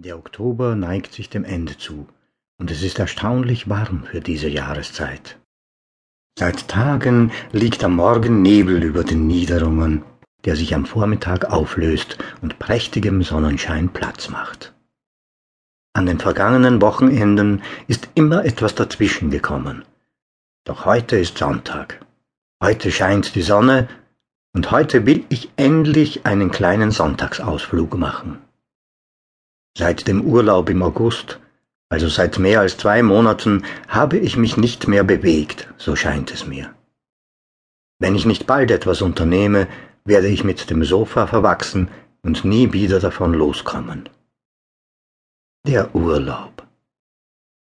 Der Oktober neigt sich dem Ende zu, und es ist erstaunlich warm für diese Jahreszeit. Seit Tagen liegt am Morgen Nebel über den Niederungen, der sich am Vormittag auflöst und prächtigem Sonnenschein Platz macht. An den vergangenen Wochenenden ist immer etwas dazwischen gekommen. Doch heute ist Sonntag. Heute scheint die Sonne und heute will ich endlich einen kleinen Sonntagsausflug machen. Seit dem Urlaub im August, also seit mehr als zwei Monaten, habe ich mich nicht mehr bewegt, so scheint es mir. Wenn ich nicht bald etwas unternehme, werde ich mit dem Sofa verwachsen und nie wieder davon loskommen. Der Urlaub.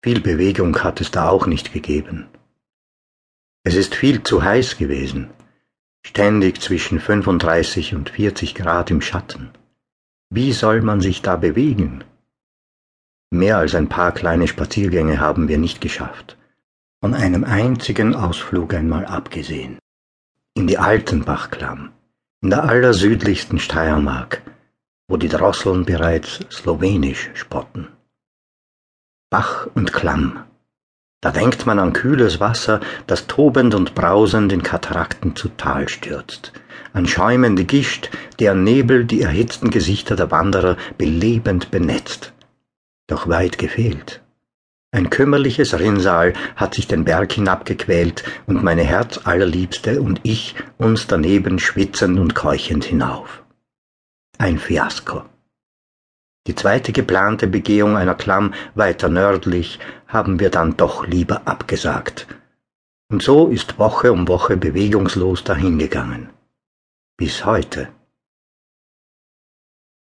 Viel Bewegung hat es da auch nicht gegeben. Es ist viel zu heiß gewesen, ständig zwischen 35 und 40 Grad im Schatten. Wie soll man sich da bewegen? Mehr als ein paar kleine Spaziergänge haben wir nicht geschafft, von einem einzigen Ausflug einmal abgesehen. In die Altenbachklamm, in der allersüdlichsten Steiermark, wo die Drosseln bereits slowenisch spotten. Bach und Klamm. Da denkt man an kühles Wasser, das tobend und brausend in Katarakten zu Tal stürzt, an schäumende Gischt, deren Nebel die erhitzten Gesichter der Wanderer belebend benetzt. Doch weit gefehlt. Ein kümmerliches Rinnsal hat sich den Berg hinabgequält und meine Herzallerliebste und ich uns daneben schwitzend und keuchend hinauf. Ein Fiasko. Die zweite geplante Begehung einer Klamm weiter nördlich haben wir dann doch lieber abgesagt. Und so ist Woche um Woche bewegungslos dahingegangen bis heute.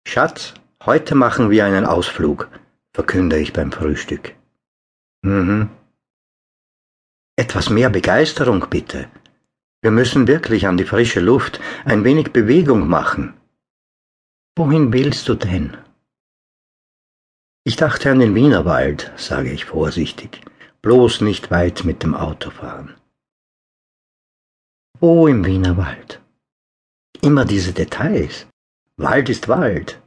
Schatz, heute machen wir einen Ausflug, verkünde ich beim Frühstück. Mhm. Etwas mehr Begeisterung bitte. Wir müssen wirklich an die frische Luft ein wenig Bewegung machen. Wohin willst du denn? Ich dachte an den Wienerwald, sage ich vorsichtig, bloß nicht weit mit dem Auto fahren. Wo im Wienerwald? Immer diese Details. Wald ist Wald.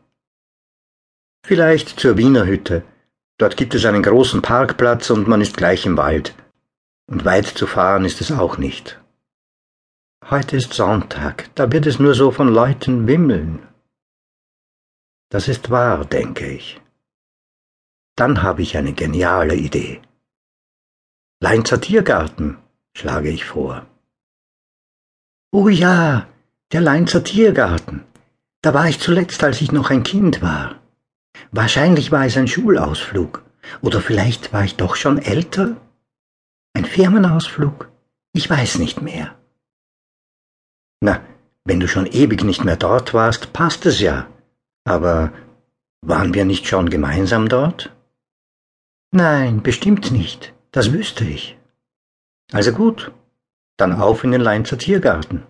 Vielleicht zur Wiener Hütte. Dort gibt es einen großen Parkplatz und man ist gleich im Wald. Und weit zu fahren ist es auch nicht. Heute ist Sonntag, da wird es nur so von Leuten wimmeln. Das ist wahr, denke ich. Dann habe ich eine geniale Idee. Leinzer Tiergarten, schlage ich vor. Oh ja, der Leinzer Tiergarten. Da war ich zuletzt, als ich noch ein Kind war. Wahrscheinlich war es ein Schulausflug. Oder vielleicht war ich doch schon älter? Ein Firmenausflug? Ich weiß nicht mehr. Na, wenn du schon ewig nicht mehr dort warst, passt es ja. Aber waren wir nicht schon gemeinsam dort? Nein, bestimmt nicht. Das wüsste ich. Also gut, dann auf in den Leinzer Tiergarten.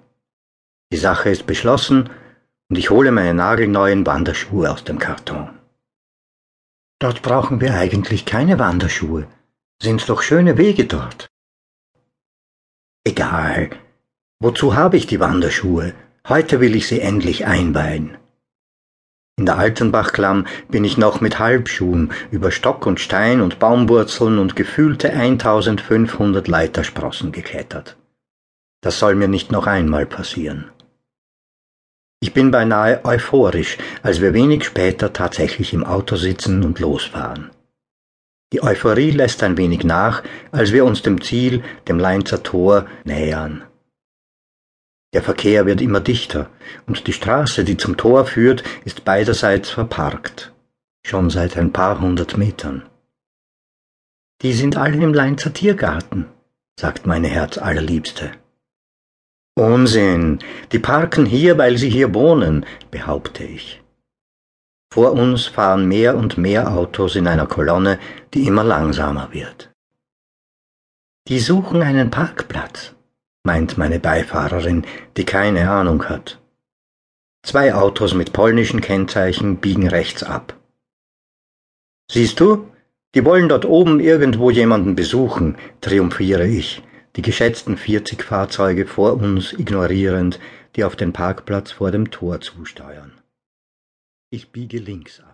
Die Sache ist beschlossen und ich hole meine nagelneuen Wanderschuhe aus dem Karton. Dort brauchen wir eigentlich keine Wanderschuhe. Sind doch schöne Wege dort. Egal. Wozu habe ich die Wanderschuhe? Heute will ich sie endlich einweihen. In der Altenbachklamm bin ich noch mit Halbschuhen über Stock und Stein und Baumwurzeln und gefühlte 1500 Leitersprossen geklettert. Das soll mir nicht noch einmal passieren. Ich bin beinahe euphorisch, als wir wenig später tatsächlich im Auto sitzen und losfahren. Die Euphorie lässt ein wenig nach, als wir uns dem Ziel, dem Leinzer Tor, nähern. Der Verkehr wird immer dichter, und die Straße, die zum Tor führt, ist beiderseits verparkt, schon seit ein paar hundert Metern. Die sind alle im Leinzer Tiergarten, sagt meine Herzallerliebste. Unsinn. Die parken hier, weil sie hier wohnen, behaupte ich. Vor uns fahren mehr und mehr Autos in einer Kolonne, die immer langsamer wird. Die suchen einen Parkplatz, meint meine Beifahrerin, die keine Ahnung hat. Zwei Autos mit polnischen Kennzeichen biegen rechts ab. Siehst du, die wollen dort oben irgendwo jemanden besuchen, triumphiere ich die geschätzten 40 Fahrzeuge vor uns ignorierend, die auf den Parkplatz vor dem Tor zusteuern. Ich biege links ab.